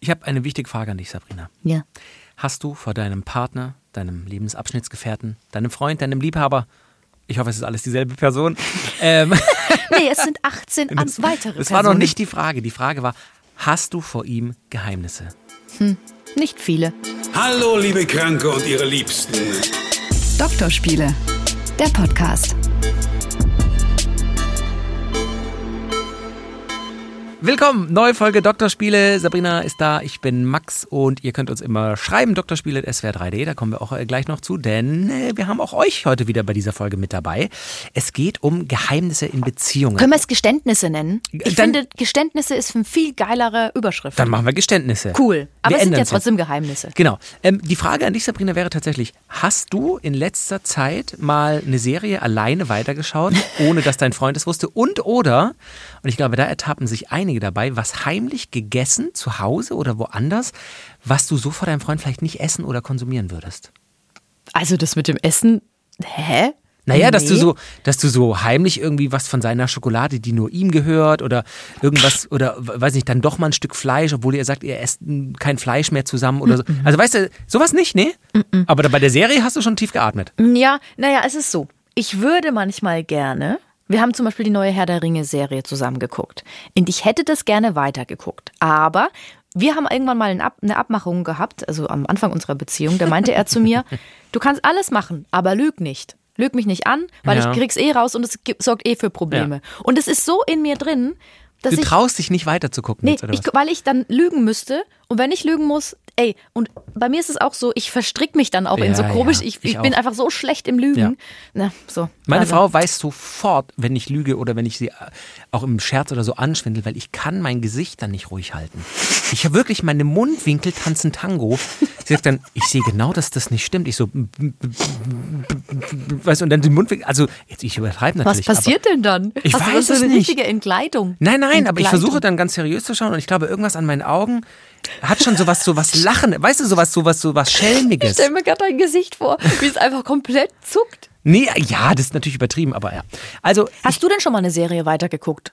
Ich habe eine wichtige Frage an dich, Sabrina. Ja. Hast du vor deinem Partner, deinem Lebensabschnittsgefährten, deinem Freund, deinem Liebhaber, ich hoffe, es ist alles dieselbe Person. ähm, Nee, es sind 18 an das weitere das war noch Personen. nicht die Frage. Die Frage war, hast du vor ihm Geheimnisse? Nicht viele. Hallo, liebe Kranke und ihre Liebsten. Doktorspiele, der Podcast. Willkommen, neue Folge Doktorspiele. Sabrina ist da, ich bin Max und ihr könnt uns immer schreiben, Doktorspiele.swr3d, da kommen wir auch äh, gleich noch zu, denn äh, wir haben auch euch heute wieder bei dieser Folge mit dabei. Es geht um Geheimnisse in Beziehungen. Können wir es Geständnisse nennen? Ich Dann- finde, Geständnisse ist eine viel geilere Überschrift. Dann machen wir Geständnisse. cool. Aber wir es sind ja trotzdem Geheimnisse. Genau. Ähm, die Frage an dich, Sabrina, wäre tatsächlich: Hast du in letzter Zeit mal eine Serie alleine weitergeschaut, ohne dass dein Freund es wusste? Und oder, und ich glaube, da ertappen sich einige dabei, was heimlich gegessen zu Hause oder woanders, was du so vor deinem Freund vielleicht nicht essen oder konsumieren würdest? Also das mit dem Essen, hä? Naja, dass du Nee. so, dass du so heimlich irgendwie was von seiner Schokolade, die nur ihm gehört, oder irgendwas, oder weiß nicht, dann doch mal ein Stück Fleisch, obwohl ihr sagt, ihr esst mm, kein Fleisch mehr zusammen oder so. Also weißt du, sowas nicht, ne? Aber da bei der Serie hast du schon tief geatmet. Ja, naja, es ist so. Ich würde manchmal gerne. Wir haben zum Beispiel die neue Herr der Ringe-Serie zusammen geguckt. Und ich hätte das gerne weitergeguckt. Aber wir haben irgendwann mal eine, Ab eine Abmachung gehabt, also am Anfang unserer Beziehung. Da meinte er zu mir: Du kannst alles machen, aber lüg nicht. Lüg mich nicht an, weil Ja. ich krieg's eh raus und es sorgt eh für Probleme. Und es ist so in mir drin, dass Du ich. traust dich nicht weiter zu gucken Nee, jetzt, oder ich, was? weil ich dann lügen müsste. Und wenn ich lügen muss, ey, und bei mir ist es auch so, ich verstrick mich dann auch in so Ja, komisch, ja, ich, ich ich, bin einfach so schlecht im Lügen. Ja. Na, so. Meine Also, Frau weiß sofort, wenn ich lüge oder wenn ich sie äh, auch im Scherz oder so anschwindel, weil ich kann mein Gesicht dann nicht ruhig halten. Ich habe wirklich meine Mundwinkel tanzen Tango. Sie sagt dann, ich sehe genau, dass das nicht stimmt. Ich so, weißt du, und dann die Mundwinkel, also jetzt ich übertreibe Was natürlich. passiert denn dann? Ich Hast du weiß so es eine nicht. richtige Entkleidung? Nein, nein, aber ich versuche dann ganz seriös zu schauen und ich glaube, irgendwas an meinen Augen hat schon sowas, sowas Lachen, weißt du, sowas, sowas, sowas Ich Schelmiges. stell mir gerade dein Gesicht vor, wie es einfach komplett zuckt. Nee, ja, das ist natürlich übertrieben, aber ja. Also Hast du denn schon mal eine Serie weitergeguckt?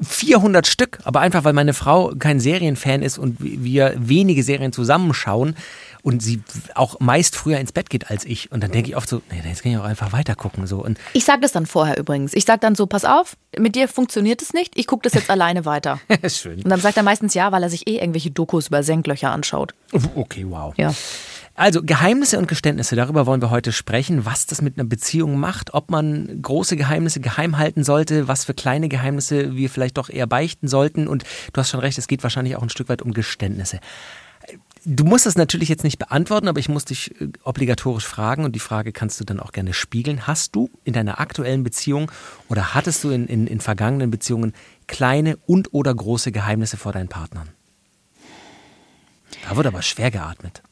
400 Stück, aber einfach weil meine Frau kein Serienfan ist und wir wenige Serien zusammenschauen und sie auch meist früher ins Bett geht als ich und dann denke ich oft so, nee, jetzt kann ich auch einfach weiter gucken so und Ich sag das dann vorher übrigens. Ich sag dann so, pass auf, mit dir funktioniert es nicht, ich gucke das jetzt alleine weiter. ist schön. Und dann sagt er meistens ja, weil er sich eh irgendwelche Dokus über Senklöcher anschaut. Okay, wow. Ja. Also Geheimnisse und Geständnisse, darüber wollen wir heute sprechen, was das mit einer Beziehung macht, ob man große Geheimnisse geheim halten sollte, was für kleine Geheimnisse wir vielleicht doch eher beichten sollten. Und du hast schon recht, es geht wahrscheinlich auch ein Stück weit um Geständnisse. Du musst es natürlich jetzt nicht beantworten, aber ich muss dich äh, obligatorisch fragen und die Frage kannst du dann auch gerne spiegeln. Hast du in deiner aktuellen Beziehung oder hattest du in, in, in vergangenen Beziehungen kleine und oder große Geheimnisse vor deinen Partnern? Da wurde aber schwer geatmet.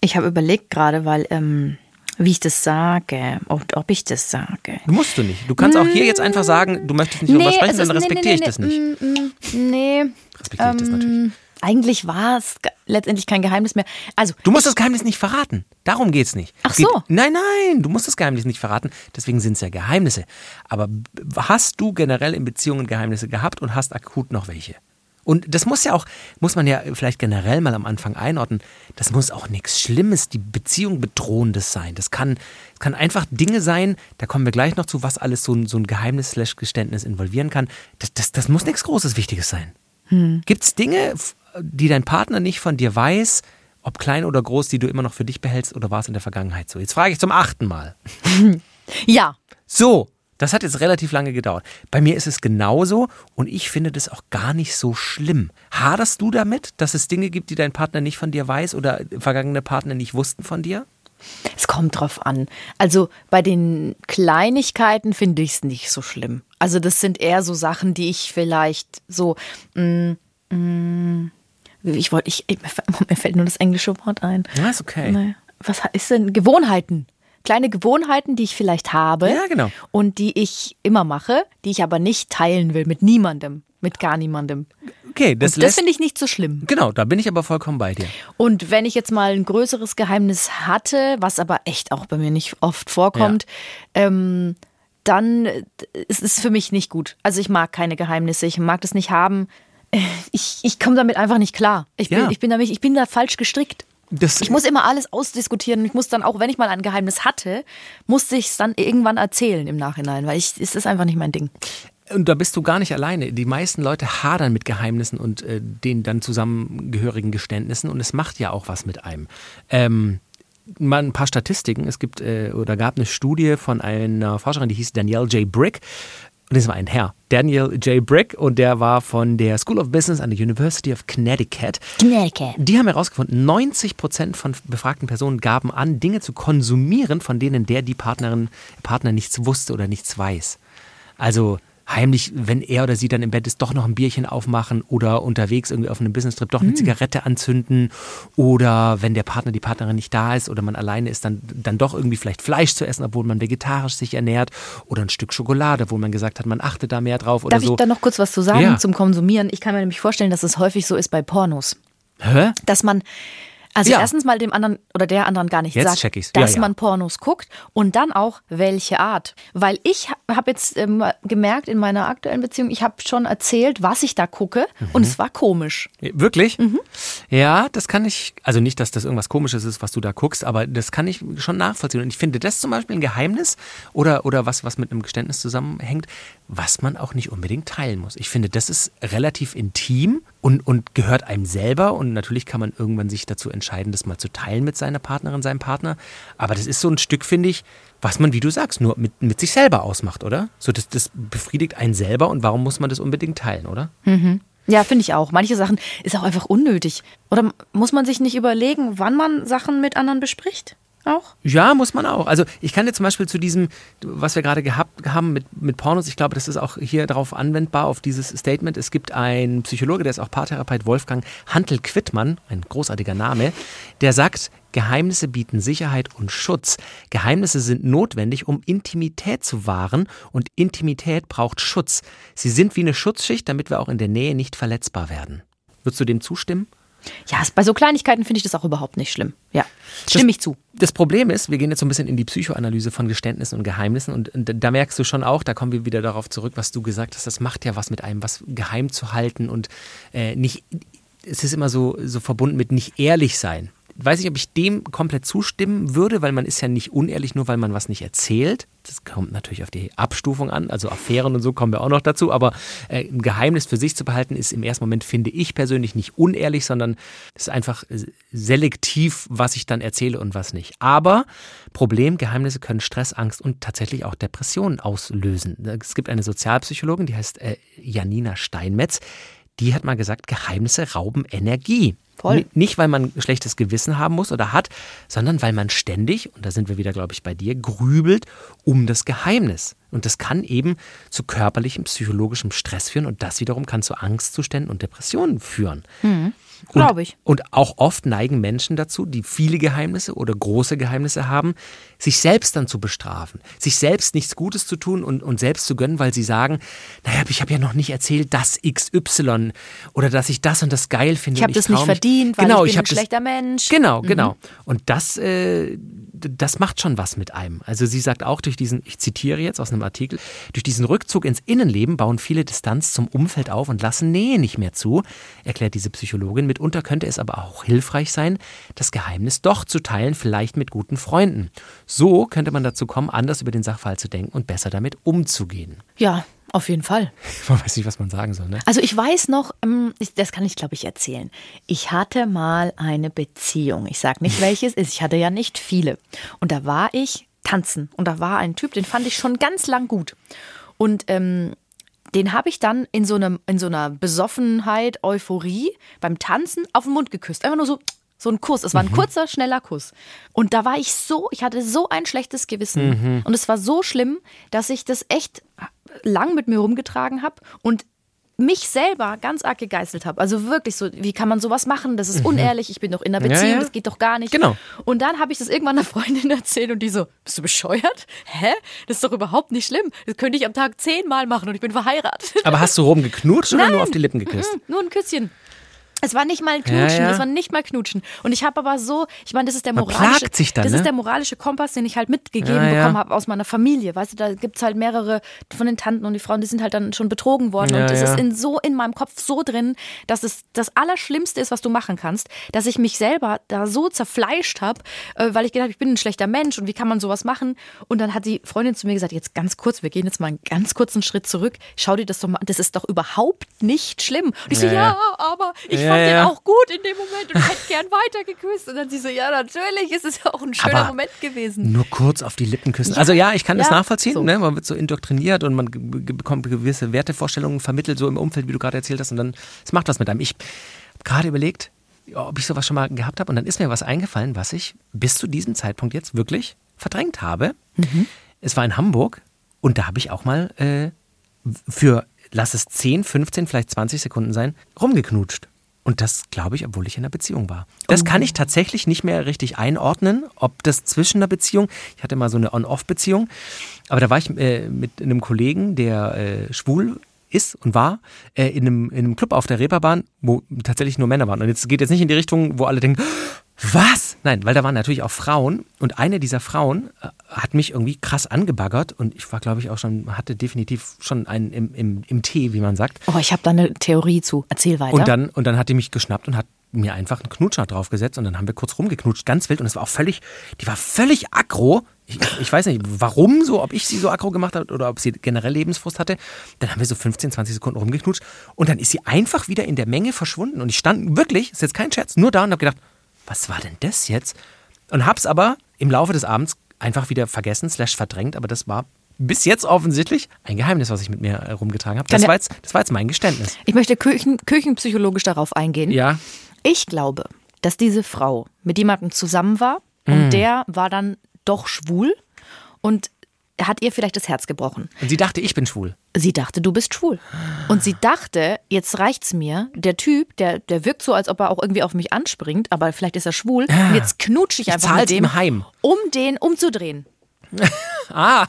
Ich habe überlegt gerade, weil, ähm, wie ich das sage, und ob ich das sage. Musst du nicht. Du kannst auch hier jetzt einfach sagen, du möchtest nicht darüber sprechen, dann respektiere ich das nicht. mm, mm, Nee. Respektiere ich das natürlich. Ähm, eigentlich war es letztendlich kein Geheimnis mehr. Also, Du musst das Geheimnis nicht verraten. Darum geht's nicht. Ach Es geht, so. Nein, nein, du musst das Geheimnis nicht verraten. Deswegen sind es ja Geheimnisse. Aber hast du generell in Beziehungen Geheimnisse gehabt und hast akut noch welche? Und das muss ja auch, muss man ja vielleicht generell mal am Anfang einordnen, das muss auch nichts Schlimmes, die Beziehung bedrohendes sein. Das kann, das kann einfach Dinge sein, da kommen wir gleich noch zu, was alles so ein, so ein Geheimnis slash Geständnis involvieren kann. Das, das, das muss nichts Großes, Wichtiges sein. Gibt es Dinge, die dein Partner nicht von dir weiß, ob klein oder groß, die du immer noch für dich behältst oder war es in der Vergangenheit so? Jetzt frage ich zum achten Mal. ja. So, das hat jetzt relativ lange gedauert. Bei mir ist es genauso und ich finde das auch gar nicht so schlimm. Haderst du damit, dass es Dinge gibt, die dein Partner nicht von dir weiß oder vergangene Partner nicht wussten von dir? Es kommt drauf an. Also bei den Kleinigkeiten finde ich es nicht so schlimm. Also das sind eher so Sachen, die ich vielleicht so. Mm, mm, ich wollte, ich, mir fällt- nur das englische Wort ein. Ja, ist okay. Was ist denn Gewohnheiten? Kleine Gewohnheiten, die ich vielleicht habe. Ja, genau. Und die ich immer mache, die ich aber nicht teilen will mit niemandem, mit gar niemandem. Okay, das, Das finde ich nicht so schlimm. Genau, da bin ich aber vollkommen bei dir. Und wenn ich jetzt mal ein größeres Geheimnis hatte, was aber echt auch bei mir nicht oft vorkommt, ähm, dann äh, ist es für mich nicht gut. Also ich mag keine Geheimnisse, ich mag das nicht haben. Ich, ich komme damit einfach nicht klar. Ich bin, Ja. ich, bin damit, ich bin da falsch gestrickt. Das, Ich muss immer alles ausdiskutieren. Ich muss dann auch, wenn ich mal ein Geheimnis hatte, musste ich es dann irgendwann erzählen im Nachhinein, weil ich, es ist einfach nicht mein Ding. Und da bist du gar nicht alleine. Die meisten Leute hadern mit Geheimnissen und äh, den dann zusammengehörigen Geständnissen und es macht ja auch was mit einem. Ähm, mal ein paar Statistiken. Es gibt äh, oder gab eine Studie von einer Forscherin, die hieß Danielle J. Brick. Und das war ein Herr, Daniel J. Brick, und der war von der School of Business an der University of Connecticut. Connecticut. Die haben herausgefunden, 90 Prozent von befragten Personen gaben an, Dinge zu konsumieren, von denen der die Partnerin, Partner nichts wusste oder nichts weiß. Also heimlich, wenn er oder sie dann im Bett ist, doch noch ein Bierchen aufmachen oder unterwegs irgendwie auf einem Business-Trip doch eine Zigarette anzünden oder wenn der Partner, die Partnerin nicht da ist oder man alleine ist, dann, dann doch irgendwie vielleicht Fleisch zu essen, obwohl man vegetarisch sich ernährt oder ein Stück Schokolade, wo man gesagt hat, man achtet da mehr drauf oder Darf so. ich da noch kurz was zu sagen Ja. zum Konsumieren? Ich kann mir nämlich vorstellen, dass es häufig so ist bei Pornos. Hä? Dass man, also Ja. erstens mal dem anderen oder der anderen gar nicht Jetzt sagt, ich's. Ja, dass ja. man Pornos guckt und dann auch welche Art. Weil ich habe jetzt ähm, gemerkt in meiner aktuellen Beziehung, ich habe schon erzählt, was ich da gucke und Mhm. es war komisch. Wirklich? Ja, das kann ich, also nicht, dass das irgendwas Komisches ist, was du da guckst, aber das kann ich schon nachvollziehen. Und ich finde das zum Beispiel ein Geheimnis oder, oder was, was mit einem Geständnis zusammenhängt, was man auch nicht unbedingt teilen muss. Ich finde, das ist relativ intim und, und gehört einem selber. Und natürlich kann man irgendwann sich dazu entscheiden, das mal zu teilen mit seiner Partnerin, seinem Partner. Aber das ist so ein Stück, finde ich, was man, wie du sagst, nur mit, mit sich selber ausmacht, oder? So, das, das befriedigt einen selber und warum muss man das unbedingt teilen, oder? Ja, finde ich auch. Manche Sachen ist auch einfach unnötig. Oder muss man sich nicht überlegen, wann man Sachen mit anderen bespricht? Auch? Ja, muss man auch. Also ich kann dir zum Beispiel zu diesem, was wir gerade gehabt haben mit, mit Pornos, ich glaube, das ist auch hier darauf anwendbar, auf dieses Statement. Es gibt einen Psychologe, der ist auch Paartherapeut, Wolfgang Hantel-Quittmann, ein großartiger Name, der sagt, Geheimnisse bieten Sicherheit und Schutz. Geheimnisse sind notwendig, um Intimität zu wahren und Intimität braucht Schutz. Sie sind wie eine Schutzschicht, damit wir auch in der Nähe nicht verletzbar werden. Würdest du dem zustimmen? Ja, bei so Kleinigkeiten finde ich das auch überhaupt nicht schlimm. Ja, stimme ich zu. Das Problem ist, wir gehen jetzt so ein bisschen in die Psychoanalyse von Geständnissen und Geheimnissen und da merkst du schon auch, da kommen wir wieder darauf zurück, was du gesagt hast, das macht ja was mit einem, was geheim zu halten und äh, nicht, es ist immer so, so verbunden mit nicht ehrlich sein. Weiß nicht, ob ich dem komplett zustimmen würde, weil man ist ja nicht unehrlich, nur weil man was nicht erzählt. Das kommt natürlich auf die Abstufung an, also Affären und so kommen wir auch noch dazu, aber äh, ein Geheimnis für sich zu behalten, ist im ersten Moment, finde ich persönlich, nicht unehrlich, sondern es ist einfach äh, selektiv, was ich dann erzähle und was nicht. Aber Problem, Geheimnisse können Stress, Angst und tatsächlich auch Depressionen auslösen. Es gibt eine Sozialpsychologin, die heißt äh, Janina Steinmetz, die hat mal gesagt, Geheimnisse rauben Energie. Voll. Ni- Nicht, weil man ein schlechtes Gewissen haben muss oder hat, sondern weil man ständig, und da sind wir wieder, glaube ich, bei dir, grübelt um das Geheimnis. Und das kann eben zu körperlichem, psychologischem Stress führen und das wiederum kann zu Angstzuständen und Depressionen führen. Glaube ich. Und auch oft neigen Menschen dazu, die viele Geheimnisse oder große Geheimnisse haben, sich selbst dann zu bestrafen, sich selbst nichts Gutes zu tun und, und selbst zu gönnen, weil sie sagen, naja, ich habe ja noch nicht erzählt, dass XY oder dass ich das und das geil finde. Ich habe das nicht verdient, weil genau, ich bin hab ein schlechter Mensch. Genau, genau. Und das, äh, das macht schon was mit einem. Also sie sagt auch durch diesen, ich zitiere jetzt aus einem Artikel, durch diesen Rückzug ins Innenleben bauen viele Distanz zum Umfeld auf und lassen Nähe nicht mehr zu, erklärt diese Psychologin. Mitunter könnte es aber auch hilfreich sein, das Geheimnis doch zu teilen, vielleicht mit guten Freunden. So könnte man dazu kommen, anders über den Sachverhalt zu denken und besser damit umzugehen. Ja, auf jeden Fall. Man weiß nicht, was man sagen soll, ne? Also ich weiß noch, ähm, das kann ich glaube ich erzählen. Ich hatte mal eine Beziehung. Ich sage nicht, welches ist. Ich hatte ja nicht viele. Und da war ich tanzen. Und da war ein Typ, den fand ich schon ganz lang gut. Und ähm, den habe ich dann in so, einem, in so einer Besoffenheit, Euphorie beim Tanzen auf den Mund geküsst. Einfach nur so, so ein Kuss. Es war ein kurzer, schneller Kuss. Und da war ich so, ich hatte so ein schlechtes Gewissen. Und es war so schlimm, dass ich das echt lang mit mir rumgetragen habe und mich selber ganz arg gegeißelt habe. Also wirklich so, wie kann man sowas machen? Das ist unehrlich, ich bin doch in einer Ja, Beziehung, ja. das geht doch gar nicht. Genau. Und dann habe ich das irgendwann einer Freundin erzählt und die so, bist du bescheuert? Hä? Das ist doch überhaupt nicht schlimm. Das könnte ich am Tag zehnmal machen und ich bin verheiratet. Aber hast du rumgeknutscht oder nur auf die Lippen geküsst? Nur ein Küsschen. Es war nicht mal Knutschen, Ja, ja. es war nicht mal Knutschen. Und ich habe aber so, ich meine, das ist der Man moralische, dann, das ne? ist der moralische Kompass, den ich halt mitgegeben Ja, bekommen habe aus meiner Familie. Weißt du, da gibt es halt mehrere von den Tanten und die Frauen, die sind halt dann schon betrogen worden. Und das ist in, so in meinem Kopf so drin, dass es das Allerschlimmste ist, was du machen kannst, dass ich mich selber da so zerfleischt habe, äh, weil ich gedacht habe, ich bin ein schlechter Mensch und wie kann man sowas machen? Und dann hat die Freundin zu mir gesagt, jetzt ganz kurz, wir gehen jetzt mal einen ganz kurzen Schritt zurück. Schau dir das doch mal an, das ist doch überhaupt nicht schlimm. Und ich so, ja. aber ich Ja, fand den ja. auch gut in dem Moment und hätte gern weiter geküsst. Und dann sie so, ja, natürlich ist es ja auch ein schöner Aber Moment gewesen. Nur kurz auf die Lippen küssen. Also ja, ich kann das Ja, nachvollziehen. so. Ne? Man wird so indoktriniert und man bekommt gewisse Wertevorstellungen vermittelt, so im Umfeld, wie du gerade erzählt hast. Und dann, es macht was mit einem. Ich habe gerade überlegt, ja, ob ich sowas schon mal gehabt habe. Und dann ist mir was eingefallen, was ich bis zu diesem Zeitpunkt jetzt wirklich verdrängt habe. Mhm. Es war in Hamburg und da habe ich auch mal äh, für, lass es 10, 15, vielleicht 20 Sekunden sein, rumgeknutscht. Und das glaube ich, obwohl ich in einer Beziehung war. Das kann ich tatsächlich nicht mehr richtig einordnen, ob das zwischen einer Beziehung, ich hatte mal so eine On-Off-Beziehung, aber da war ich äh, mit einem Kollegen, der äh, schwul ist und war, äh, in, einem, in einem Club auf der Reeperbahn, wo tatsächlich nur Männer waren. Und jetzt geht jetzt nicht in die Richtung, wo alle denken, was? Nein, weil da waren natürlich auch Frauen und eine dieser Frauen äh, hat mich irgendwie krass angebaggert und ich war, glaube ich, auch schon, hatte definitiv schon einen im, im, im Tee, wie man sagt. Oh, ich habe da eine Theorie zu. Erzähl weiter. Und dann, und dann hat die mich geschnappt und hat mir einfach einen Knutscher draufgesetzt und dann haben wir kurz rumgeknutscht, ganz wild und es war auch völlig, die war völlig aggro. Ich, ich weiß nicht, warum so, ob ich sie so aggro gemacht habe oder ob sie generell Lebensfrust hatte. Dann haben wir so 15, 20 Sekunden rumgeknutscht und dann ist sie einfach wieder in der Menge verschwunden und ich stand wirklich, ist jetzt kein Scherz, nur da und habe gedacht, was war denn das jetzt? Und hab's aber im Laufe des Abends einfach wieder vergessen, slash verdrängt, aber das war bis jetzt offensichtlich ein Geheimnis, was ich mit mir äh, rumgetragen habe. Das, war jetzt- das war jetzt mein Geständnis. ich möchte Küchen, küchenpsychologisch darauf eingehen. Ja, Ich glaube, dass diese Frau mit jemandem zusammen war und der war dann doch schwul und hat ihr vielleicht das Herz gebrochen. und sie dachte, ich bin schwul. Sie dachte, du bist schwul. Und sie dachte, jetzt reicht's mir. Der Typ, der, der wirkt so, als ob er auch irgendwie auf mich anspringt, aber vielleicht ist er schwul. Und jetzt knutsche ich einfach zahl's mit dem, heim. um den umzudrehen. Ah,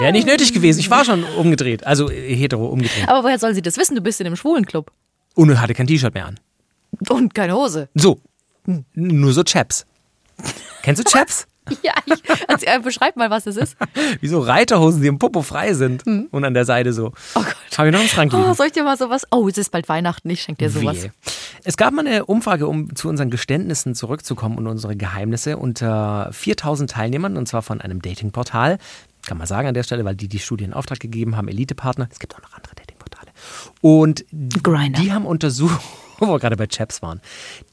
wäre nicht nötig gewesen. Ich war schon umgedreht, also äh, hetero umgedreht. Aber woher soll sie das wissen? Du bist in einem schwulen Club. Und hatte kein T-Shirt mehr an. Und keine Hose. So, N- nur so Chaps. Kennst du Chaps? Ja, ich, also, äh, beschreib mal, was das ist. Wie so Reiterhosen, die im Popo frei sind und an der Seite so. Oh Gott. Habe ich noch im Schrank liegen. Oh, soll ich dir mal sowas? Oh, es ist bald Weihnachten, ich schenke dir sowas. Wehe. Es gab mal eine Umfrage, um zu unseren Geständnissen zurückzukommen und unsere Geheimnisse unter 4000 Teilnehmern und zwar von einem Datingportal. Kann man sagen an der Stelle, weil die die Studie in Auftrag gegeben haben, Elite-Partner. Es gibt auch noch andere Datingportale. Und Grindr. die haben untersucht, wo wir gerade bei Chaps waren,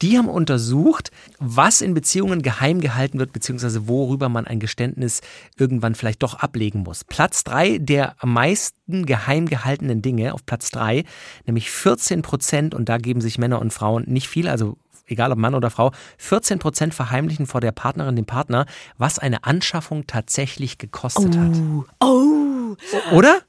die haben untersucht, was in Beziehungen geheim gehalten wird, beziehungsweise worüber man ein Geständnis irgendwann vielleicht doch ablegen muss. Platz drei der am meisten geheim gehaltenen Dinge, auf Platz drei, nämlich 14 Prozent, und da geben sich Männer und Frauen nicht viel, also egal ob Mann oder Frau, 14 Prozent verheimlichen vor der Partnerin, dem Partner, was eine Anschaffung tatsächlich gekostet hat. Oh, Oder?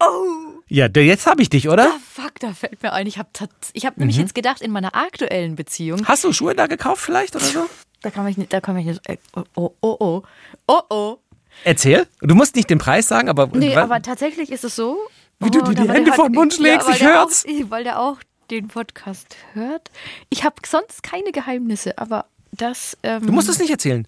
Ja, jetzt habe ich dich, oder? fuck, da fällt mir ein. Ich habe ich hab nämlich jetzt gedacht, in meiner aktuellen Beziehung, Hast du Schuhe da gekauft vielleicht oder so? da kann ich nicht, da kann ich nicht, äh, oh, oh, oh, oh, oh, oh. Erzähl. Du musst nicht den Preis sagen, aber. Nee, aber tatsächlich ist es so. Wie du dir die Hände vor den Mund schlägst, weil ich hör's. Auch, weil der auch den Podcast hört. Ich habe sonst keine Geheimnisse, aber das. Ähm, du musst es nicht erzählen.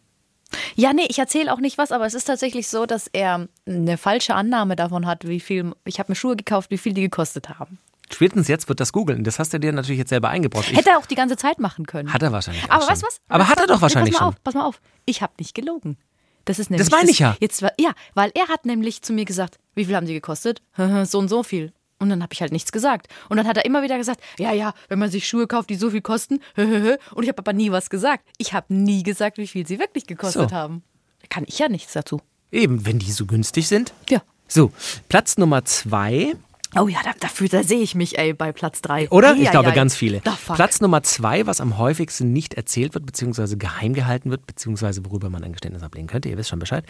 Ja, nee, ich erzähle auch nicht was, aber es ist tatsächlich so, dass er eine falsche Annahme davon hat, wie viel. Ich habe mir Schuhe gekauft, wie viel die gekostet haben. Spätestens jetzt wird das googeln. Das hast du dir natürlich jetzt selber eingebrockt. Ich- Hätte er auch die ganze Zeit machen können. Hat er wahrscheinlich. Aber weißt du was? Aber hat er doch Nee, wahrscheinlich pass mal schon. auf, pass mal auf. Ich habe nicht gelogen. Das ist nämlich meine ich ja. Jetzt, war- ja, weil er hat nämlich zu mir gesagt, wie viel haben die gekostet? so und so viel. Und dann habe ich halt nichts gesagt. Und dann hat er immer wieder gesagt, ja, ja, wenn man sich Schuhe kauft, die so viel kosten. Und ich habe aber nie was gesagt. Ich habe nie gesagt, wie viel sie wirklich gekostet So. haben. Da kann ich ja nichts dazu. Eben, wenn die so günstig sind. Ja. So, Platz Nummer zwei, Oh ja, da, dafür, da sehe ich mich, ey, bei Platz drei. oder? Ich ei, glaube, ei. ganz viele. Da. Platz Nummer zwei, was am häufigsten nicht erzählt wird, beziehungsweise geheim gehalten wird, beziehungsweise worüber man ein Geständnis ablegen könnte, ihr wisst schon Bescheid.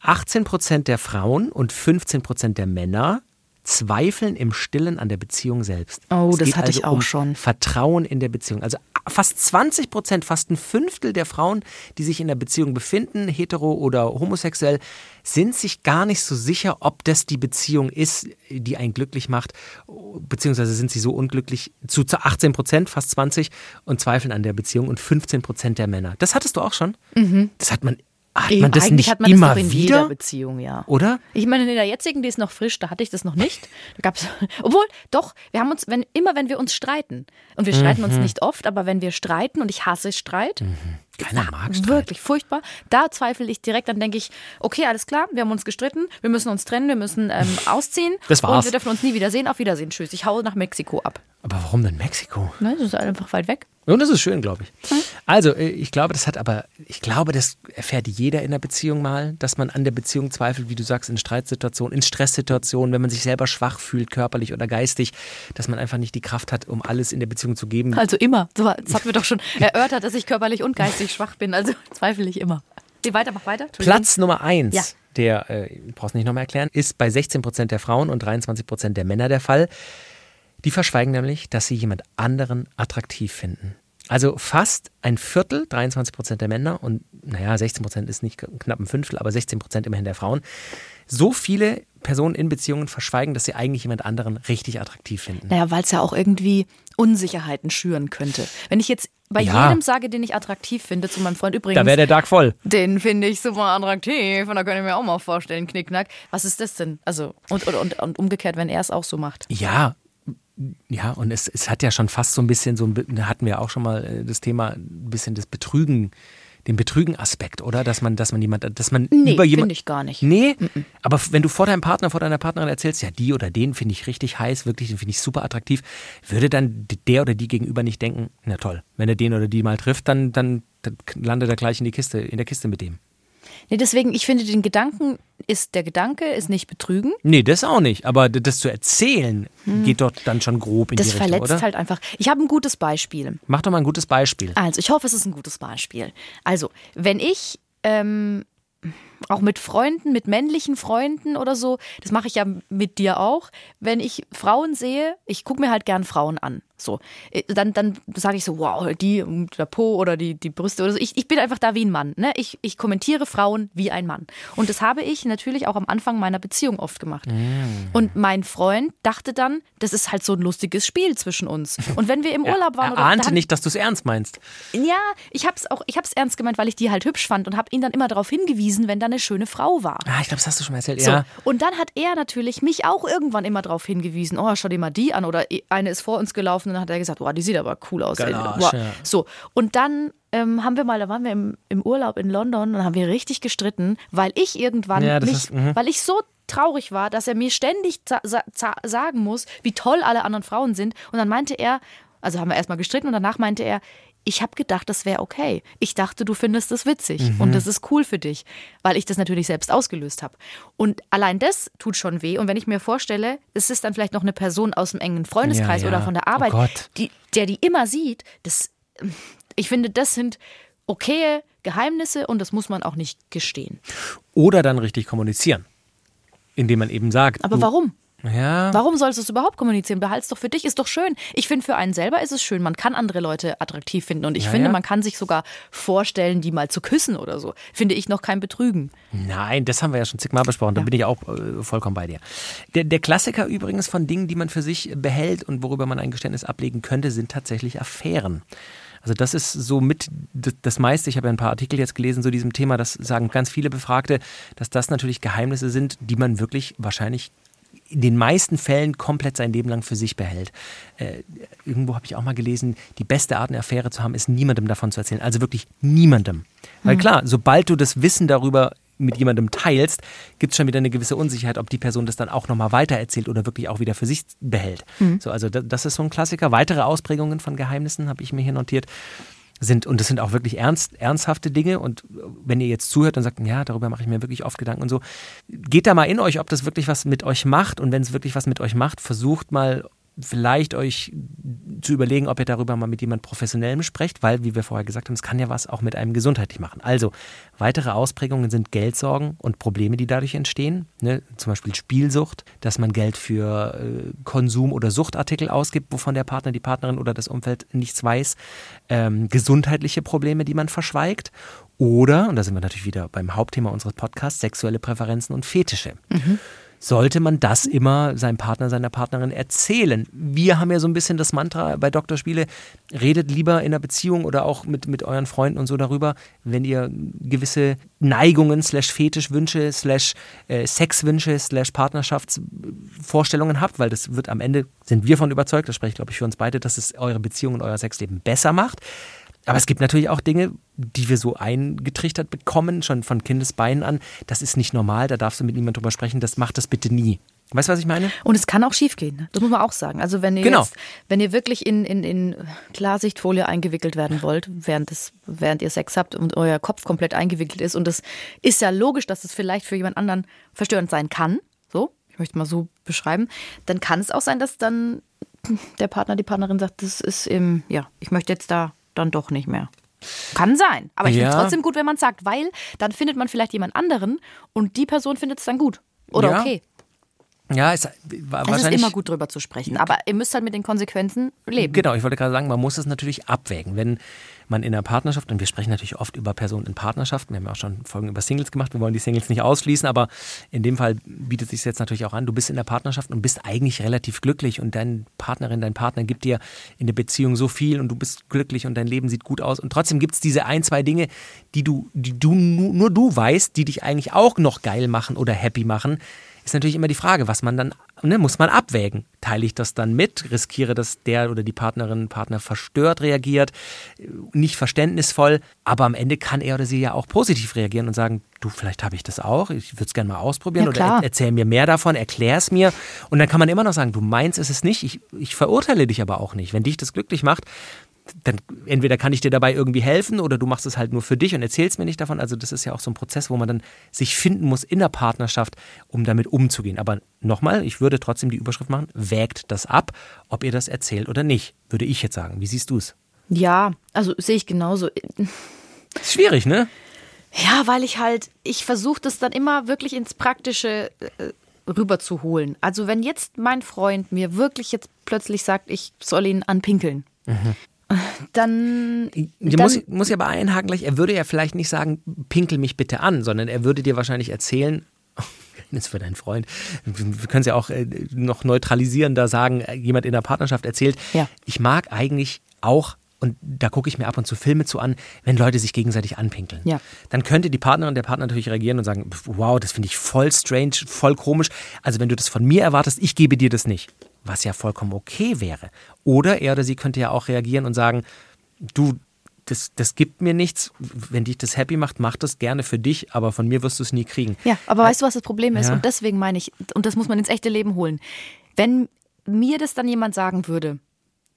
18 Prozent der Frauen und 15 Prozent der Männer Zweifeln im Stillen an der Beziehung selbst. Oh, Es das hatte ich also auch um schon. Vertrauen in der Beziehung. Also fast 20 Prozent, fast ein Fünftel der Frauen, die sich in der Beziehung befinden, hetero oder homosexuell, sind sich gar nicht so sicher, ob das die Beziehung ist, die einen glücklich macht, beziehungsweise sind sie so unglücklich zu 18 Prozent, fast 20, und zweifeln an der Beziehung und 15 Prozent der Männer. Das hattest du auch schon? Das hat man, hat man das Mhm. Eigentlich nicht hat man immer das wieder? jeder Beziehung, ja. Oder? Ich meine, in der jetzigen, die ist noch frisch, da hatte ich das noch nicht. Da gab's, obwohl, doch, wir haben uns, wenn, immer wenn wir uns streiten, und wir streiten Mhm. uns nicht oft, aber wenn wir streiten, und ich hasse Streit, Keiner mag Streit. wirklich furchtbar, da zweifle ich direkt, dann denke ich, okay, alles klar, wir haben uns gestritten, wir müssen uns trennen, wir müssen ähm, ausziehen. Das war's. Und wir dürfen uns nie wiedersehen, auf Wiedersehen, tschüss. Ich hau nach Mexiko ab. Aber warum denn Mexiko? Ne, das ist einfach weit weg. Und das ist schön, glaube ich. Hm? Also, äh, ich glaube, das hat aber, ich glaube, das erfährt jeder in der Beziehung mal, dass man an der Beziehung zweifelt, wie du sagst, in Streitsituationen, in Stresssituationen, wenn man sich selber schwach fühlt, körperlich oder geistig, dass man einfach nicht die Kraft hat, um alles in der Beziehung zu geben. Also immer. So, Das hatten wir doch schon erörtert, dass ich körperlich und geistig schwach bin. Also zweifle ich immer. Geh weiter, mach weiter. Platz Nummer eins, Ja. der, äh, brauchst nicht nochmal erklären, ist bei 16 Prozent der Frauen und 23 Prozent der Männer der Fall. Die verschweigen nämlich, dass sie jemand anderen attraktiv finden. Also fast ein Viertel, 23 Prozent der Männer und naja, 16 Prozent ist nicht knapp ein Fünftel, aber 16 Prozent immerhin der Frauen. So viele Personen in Beziehungen verschweigen, dass sie eigentlich jemand anderen richtig attraktiv finden. Naja, weil es ja auch irgendwie Unsicherheiten schüren könnte. Wenn ich jetzt bei Ja. jedem sage, den ich attraktiv finde, zu meinem Freund übrigens, Da wäre der Tag voll. den finde ich super attraktiv und da könnte ich mir auch mal vorstellen, Knickknack. Was ist das denn? Also, und, und, und, und umgekehrt, wenn er es auch so macht. Ja, ja, und es, es hat ja schon fast so ein bisschen so, hatten wir auch schon mal äh, das Thema, ein bisschen das Betrügen, den Betrügen-Aspekt, oder? Dass man, dass man jemand, dass man Nee, über jemand. finde ich gar nicht. Nee, aber f- wenn du vor deinem Partner, vor deiner Partnerin erzählst, ja, die oder den finde ich richtig heiß, wirklich, den finde ich super attraktiv, würde dann der oder die gegenüber nicht denken, na toll, wenn er den oder die mal trifft, dann, dann, dann landet er gleich in die Kiste, in der Kiste mit dem. Nee, deswegen, ich finde, den Gedanken ist, der Gedanke ist nicht betrügen. Nee, das auch nicht. Aber das zu erzählen, geht dort dann schon grob in Hm. Das die Richtung, verletzt oder? halt einfach. Ich habe ein gutes Beispiel. Mach doch mal ein gutes Beispiel. Also, ich hoffe, es ist ein gutes Beispiel. Also, wenn ich ähm, auch mit Freunden, mit männlichen Freunden oder so, das mache ich ja mit dir auch, wenn ich Frauen sehe, ich gucke mir halt gern Frauen an. So, Äh, dann, dann sage ich so, wow, die, ähm, der Po oder die, die Brüste oder so. Ich, ich bin einfach da wie ein Mann. Ne? Ich, ich kommentiere Frauen wie ein Mann. Und das habe ich natürlich auch am Anfang meiner Beziehung oft gemacht. Und mein Freund dachte dann, das ist halt so ein lustiges Spiel zwischen uns. Und wenn wir im Urlaub waren er oder ahnte da- nicht, dass du es ernst meinst. ja, ich hab's auch, ich hab's ernst gemeint, weil ich die halt hübsch fand und habe ihn dann immer darauf hingewiesen, wenn da eine schöne Frau war. Ah, ich glaube, das hast du schon mal erzählt. So. Ja. Und dann hat er natürlich mich auch irgendwann immer darauf hingewiesen, oh, schau dir mal die an. Oder eine ist vor uns gelaufen und dann hat er gesagt, oh, die sieht aber cool aus. Galasch, Boah. ja. So. Und dann ähm, haben wir mal, da waren wir im, im Urlaub in London und haben wir richtig gestritten, weil ich irgendwann Ja, mich, ist- mhm. weil ich so traurig war, dass er mir ständig sagen muss, wie toll alle anderen Frauen sind. Und dann meinte er, also haben wir erstmal gestritten und danach meinte er, ich habe gedacht, das wäre okay. Ich dachte, du findest das witzig Mhm. und das ist cool für dich, weil ich das natürlich selbst ausgelöst habe. Und allein das tut schon weh. Und wenn ich mir vorstelle, es ist dann vielleicht noch eine Person aus dem engen Freundeskreis Ja, ja. oder von der Oh Arbeit, Gott. die, der die immer sieht, das, ich finde, das sind okaye Geheimnisse und das muss man auch nicht gestehen. Oder dann richtig kommunizieren. Indem man eben sagt. Aber warum? Ja. Warum sollst du es überhaupt kommunizieren? Behalt's doch für dich, ist doch schön. Ich finde, für einen selber ist es schön. Man kann andere Leute attraktiv finden. Und ich Ja, finde, ja. man kann sich sogar vorstellen, die mal zu küssen oder so. Finde ich noch kein Betrügen. Nein, das haben wir ja schon zigmal besprochen. Da bin ich auch äh, vollkommen bei dir. Der, der Klassiker übrigens von Dingen, die man für sich behält und worüber man ein Geständnis ablegen könnte, sind tatsächlich Affären. Also das ist so mit das, das meiste. Ich habe ja ein paar Artikel jetzt gelesen zu diesem Thema. Das sagen ganz viele Befragte, dass das natürlich Geheimnisse sind, die man wirklich wahrscheinlich in den meisten Fällen komplett sein Leben lang für sich behält. Äh, irgendwo habe ich auch mal gelesen, die beste Art, eine Affäre zu haben, ist niemandem davon zu erzählen. Also wirklich niemandem. Weil klar, sobald du das Wissen darüber mit jemandem teilst, gibt es schon wieder eine gewisse Unsicherheit, ob die Person das dann auch nochmal weitererzählt oder wirklich auch wieder für sich behält. So, also da, das ist so ein Klassiker. Weitere Ausprägungen von Geheimnissen habe ich mir hier notiert sind, und das sind auch wirklich ernst, ernsthafte Dinge. Und wenn ihr jetzt zuhört und sagt, ja, darüber mache ich mir wirklich oft Gedanken und so, geht da mal in euch, ob das wirklich was mit euch macht. Und wenn es wirklich was mit euch macht, versucht mal vielleicht euch zu überlegen, ob ihr darüber mal mit jemand Professionellem sprecht, weil, wie wir vorher gesagt haben, es kann ja was auch mit einem gesundheitlich machen. Also, weitere Ausprägungen sind Geldsorgen und Probleme, die dadurch entstehen. Ne? Zum Beispiel Spielsucht, dass man Geld für äh, Konsum- oder Suchtartikel ausgibt, wovon der Partner, die Partnerin oder das Umfeld nichts weiß. Ähm, gesundheitliche Probleme, die man verschweigt. Oder, und da sind wir natürlich wieder beim Hauptthema unseres Podcasts, sexuelle Präferenzen und Fetische. Mhm sollte man das immer seinem Partner, seiner Partnerin erzählen. Wir haben ja so ein bisschen das Mantra bei Dr. Spiele, redet lieber in einer Beziehung oder auch mit, mit euren Freunden und so darüber, wenn ihr gewisse Neigungen, slash Fetischwünsche, slash äh, Sexwünsche, slash Partnerschaftsvorstellungen habt, weil das wird am Ende, sind wir von überzeugt, das spreche ich glaube ich für uns beide, dass es eure Beziehung und euer Sexleben besser macht. Aber es gibt natürlich auch Dinge, die wir so eingetrichtert bekommen, schon von Kindesbeinen an. Das ist nicht normal, da darfst du mit niemandem drüber sprechen, das macht das bitte nie. Weißt du, was ich meine? Und es kann auch schiefgehen, ne? das muss man auch sagen. Also wenn ihr genau. jetzt, wenn ihr wirklich in, in, in Klarsichtfolie eingewickelt werden wollt, während, das, während ihr Sex habt und euer Kopf komplett eingewickelt ist, und das ist ja logisch, dass es das vielleicht für jemand anderen verstörend sein kann, so, ich möchte mal so beschreiben, dann kann es auch sein, dass dann der Partner, die Partnerin sagt, das ist im, ja, ich möchte jetzt da dann doch nicht mehr. Kann sein. Aber ich ja. finde es trotzdem gut, wenn man es sagt, weil dann findet man vielleicht jemand anderen und die Person findet es dann gut. Oder ja. okay. Ja, es, war es ist immer gut drüber zu sprechen, aber ihr müsst halt mit den Konsequenzen leben. Genau, ich wollte gerade sagen, man muss es natürlich abwägen. Wenn man in einer Partnerschaft, und wir sprechen natürlich oft über Personen in Partnerschaften, wir haben ja auch schon Folgen über Singles gemacht, wir wollen die Singles nicht ausschließen, aber in dem Fall bietet sich jetzt natürlich auch an, du bist in der Partnerschaft und bist eigentlich relativ glücklich und deine Partnerin, dein Partner gibt dir in der Beziehung so viel und du bist glücklich und dein Leben sieht gut aus und trotzdem gibt es diese ein, zwei Dinge, die du, die du nur du weißt, die dich eigentlich auch noch geil machen oder happy machen ist natürlich immer die Frage, was man dann, ne, muss man abwägen. Teile ich das dann mit, riskiere, dass der oder die Partnerin, Partner verstört reagiert, nicht verständnisvoll, aber am Ende kann er oder sie ja auch positiv reagieren und sagen, du, vielleicht habe ich das auch, ich würde es gerne mal ausprobieren ja, oder er, erzähl mir mehr davon, erklär es mir und dann kann man immer noch sagen, du meinst es ist nicht, ich, ich verurteile dich aber auch nicht. Wenn dich das glücklich macht, dann entweder kann ich dir dabei irgendwie helfen oder du machst es halt nur für dich und erzählst mir nicht davon. Also das ist ja auch so ein Prozess, wo man dann sich finden muss in der Partnerschaft, um damit umzugehen. Aber nochmal, ich würde trotzdem die Überschrift machen, wägt das ab, ob ihr das erzählt oder nicht, würde ich jetzt sagen. Wie siehst du es? Ja, also sehe ich genauso. Schwierig, ne? Ja, weil ich halt, ich versuche das dann immer wirklich ins Praktische äh, rüberzuholen. Also wenn jetzt mein Freund mir wirklich jetzt plötzlich sagt, ich soll ihn anpinkeln, mhm dann. Ich muss, muss ja aber einhaken gleich, er würde ja vielleicht nicht sagen, pinkel mich bitte an, sondern er würde dir wahrscheinlich erzählen, ist für deinen Freund. Wir können es ja auch äh, noch neutralisierender sagen, jemand in der Partnerschaft erzählt, ja. ich mag eigentlich auch und da gucke ich mir ab und zu Filme zu an, wenn Leute sich gegenseitig anpinkeln. Ja. Dann könnte die Partnerin und der Partner natürlich reagieren und sagen, wow, das finde ich voll strange, voll komisch. Also wenn du das von mir erwartest, ich gebe dir das nicht was ja vollkommen okay wäre. Oder er oder sie könnte ja auch reagieren und sagen, du, das, das gibt mir nichts. Wenn dich das happy macht, mach das gerne für dich, aber von mir wirst du es nie kriegen. Ja, aber weißt du, was das Problem ist? Ja. Und deswegen meine ich, und das muss man ins echte Leben holen. Wenn mir das dann jemand sagen würde,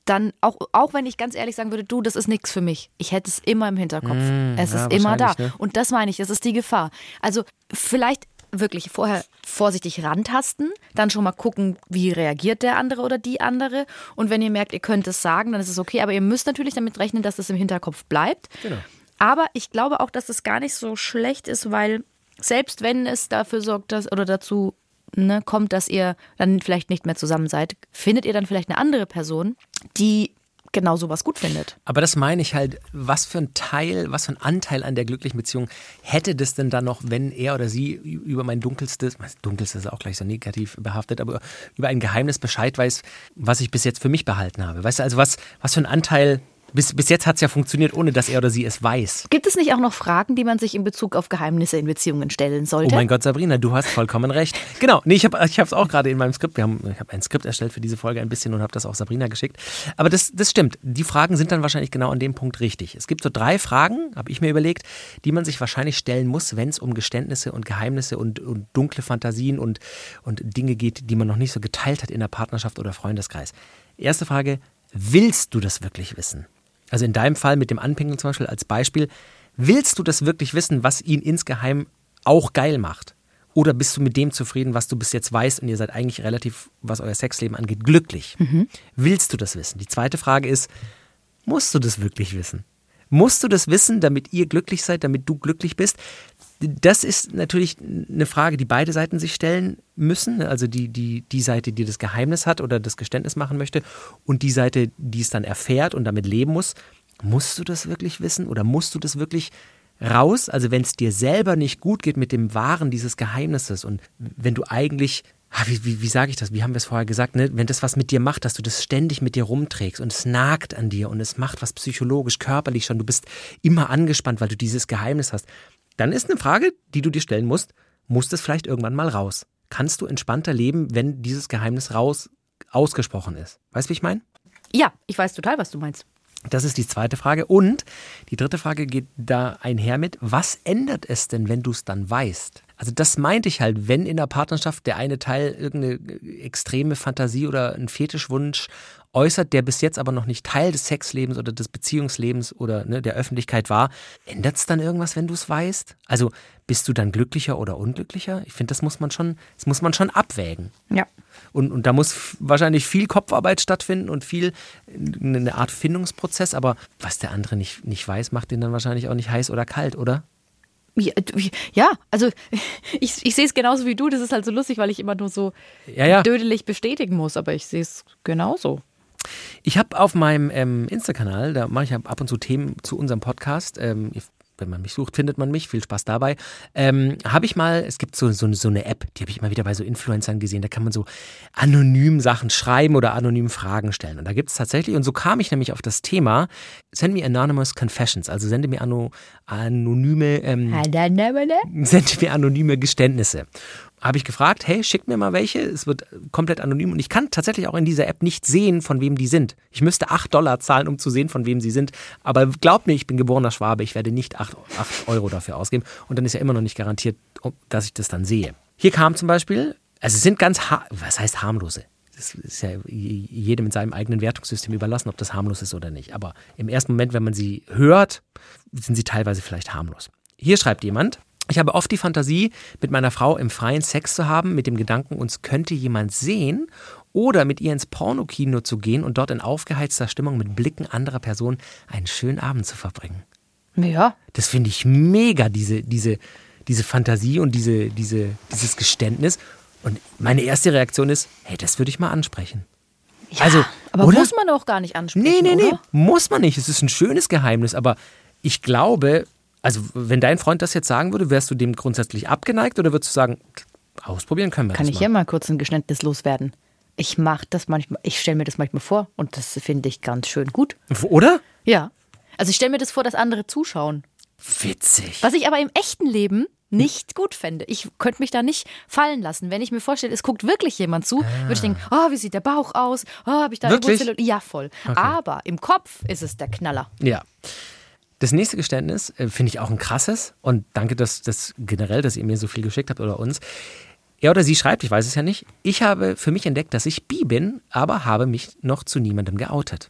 dann auch, auch wenn ich ganz ehrlich sagen würde, du, das ist nichts für mich. Ich hätte es immer im Hinterkopf. Mm, es ja, ist immer da. Ne? Und das meine ich, das ist die Gefahr. Also vielleicht wirklich vorher vorsichtig rantasten, dann schon mal gucken, wie reagiert der andere oder die andere. Und wenn ihr merkt, ihr könnt es sagen, dann ist es okay. Aber ihr müsst natürlich damit rechnen, dass es im Hinterkopf bleibt. Genau. Aber ich glaube auch, dass es gar nicht so schlecht ist, weil selbst wenn es dafür sorgt, dass oder dazu ne, kommt, dass ihr dann vielleicht nicht mehr zusammen seid, findet ihr dann vielleicht eine andere Person, die genau sowas gut findet. Aber das meine ich halt, was für ein Teil, was für ein Anteil an der glücklichen Beziehung hätte das denn dann noch, wenn er oder sie über mein dunkelstes, dunkelstes ist auch gleich so negativ behaftet, aber über ein Geheimnis Bescheid weiß, was ich bis jetzt für mich behalten habe. Weißt du, also was, was für ein Anteil bis, bis jetzt hat es ja funktioniert, ohne dass er oder sie es weiß. Gibt es nicht auch noch Fragen, die man sich in Bezug auf Geheimnisse in Beziehungen stellen sollte? Oh mein Gott, Sabrina, du hast vollkommen recht. Genau, nee, ich habe es auch gerade in meinem Skript. Wir haben, ich habe ein Skript erstellt für diese Folge ein bisschen und habe das auch Sabrina geschickt. Aber das, das stimmt. Die Fragen sind dann wahrscheinlich genau an dem Punkt richtig. Es gibt so drei Fragen, habe ich mir überlegt, die man sich wahrscheinlich stellen muss, wenn es um Geständnisse und Geheimnisse und, und dunkle Fantasien und, und Dinge geht, die man noch nicht so geteilt hat in der Partnerschaft oder Freundeskreis. Erste Frage, willst du das wirklich wissen? Also in deinem Fall mit dem Anpinkeln zum Beispiel als Beispiel, willst du das wirklich wissen, was ihn insgeheim auch geil macht? Oder bist du mit dem zufrieden, was du bis jetzt weißt und ihr seid eigentlich relativ, was euer Sexleben angeht, glücklich? Willst du das wissen? Die zweite Frage ist, musst du das wirklich wissen? Musst du das wissen, damit ihr glücklich seid, damit du glücklich bist? Das ist natürlich eine Frage, die beide Seiten sich stellen müssen. Also die, die, die Seite, die das Geheimnis hat oder das Geständnis machen möchte und die Seite, die es dann erfährt und damit leben muss. Musst du das wirklich wissen oder musst du das wirklich raus? Also wenn es dir selber nicht gut geht mit dem Wahren dieses Geheimnisses und wenn du eigentlich Ah, wie, wie, wie sage ich das? Wie haben wir es vorher gesagt? Ne? Wenn das was mit dir macht, dass du das ständig mit dir rumträgst und es nagt an dir und es macht was psychologisch, körperlich schon, du bist immer angespannt, weil du dieses Geheimnis hast, dann ist eine Frage, die du dir stellen musst, muss das vielleicht irgendwann mal raus? Kannst du entspannter leben, wenn dieses Geheimnis raus ausgesprochen ist? Weißt du, wie ich meine? Ja, ich weiß total, was du meinst. Das ist die zweite Frage. Und die dritte Frage geht da einher mit, was ändert es denn, wenn du es dann weißt? Also das meinte ich halt, wenn in der Partnerschaft der eine Teil irgendeine extreme Fantasie oder einen Fetischwunsch äußert, der bis jetzt aber noch nicht Teil des Sexlebens oder des Beziehungslebens oder ne, der Öffentlichkeit war, ändert es dann irgendwas, wenn du es weißt? Also bist du dann glücklicher oder unglücklicher? Ich finde, das muss man schon, das muss man schon abwägen. Ja. Und, und da muss wahrscheinlich viel Kopfarbeit stattfinden und viel eine Art Findungsprozess, aber was der andere nicht, nicht weiß, macht ihn dann wahrscheinlich auch nicht heiß oder kalt, oder? Ja, also ich, ich sehe es genauso wie du. Das ist halt so lustig, weil ich immer nur so Ja, ja. dödelig bestätigen muss, aber ich sehe es genauso. Ich habe auf meinem ähm, Insta-Kanal, da mache ich ab und zu Themen zu unserem Podcast. Ähm, wenn man mich sucht, findet man mich. Viel Spaß dabei. Ähm, habe ich mal, es gibt so, so, so eine App, die habe ich mal wieder bei so Influencern gesehen. Da kann man so anonym Sachen schreiben oder anonym Fragen stellen. Und da gibt es tatsächlich, und so kam ich nämlich auf das Thema, Send me anonymous confessions. Also sende mir ano, anonyme, ähm, sende mir anonyme Geständnisse habe ich gefragt, hey, schickt mir mal welche. Es wird komplett anonym und ich kann tatsächlich auch in dieser App nicht sehen, von wem die sind. Ich müsste 8 Dollar zahlen, um zu sehen, von wem sie sind. Aber glaubt mir, ich bin geborener Schwabe, ich werde nicht 8, 8 Euro dafür ausgeben. Und dann ist ja immer noch nicht garantiert, dass ich das dann sehe. Hier kam zum Beispiel, also es sind ganz, was heißt harmlose? Das ist ja jedem mit seinem eigenen Wertungssystem überlassen, ob das harmlos ist oder nicht. Aber im ersten Moment, wenn man sie hört, sind sie teilweise vielleicht harmlos. Hier schreibt jemand, ich habe oft die Fantasie, mit meiner Frau im freien Sex zu haben, mit dem Gedanken, uns könnte jemand sehen oder mit ihr ins Pornokino zu gehen und dort in aufgeheizter Stimmung mit Blicken anderer Personen einen schönen Abend zu verbringen. Ja. Das finde ich mega, diese, diese, diese Fantasie und diese, diese, dieses Geständnis. Und meine erste Reaktion ist, hey, das würde ich mal ansprechen. Ja, also, aber oder? muss man auch gar nicht ansprechen. Nee, nee, nee, oder? muss man nicht. Es ist ein schönes Geheimnis, aber ich glaube, also wenn dein Freund das jetzt sagen würde, wärst du dem grundsätzlich abgeneigt oder würdest du sagen, ausprobieren können wir Kann das ich mal? hier mal kurz ein Geständnis loswerden? Ich mache das manchmal, ich stelle mir das manchmal vor und das finde ich ganz schön gut. Oder? Ja. Also ich stelle mir das vor, dass andere zuschauen. Witzig. Was ich aber im echten Leben nicht gut fände. Ich könnte mich da nicht fallen lassen. Wenn ich mir vorstelle, es guckt wirklich jemand zu, würde ich denken, oh, wie sieht der Bauch aus? Oh, habe ich da Wirklich? Wurzel? Ja, voll. Aber im Kopf ist es der Knaller. Ja. Das nächste Geständnis äh, finde ich auch ein krasses und danke, dass das generell, dass ihr mir so viel geschickt habt oder uns. Er oder sie schreibt, ich weiß es ja nicht, ich habe für mich entdeckt, dass ich bi bin, aber habe mich noch zu niemandem geoutet.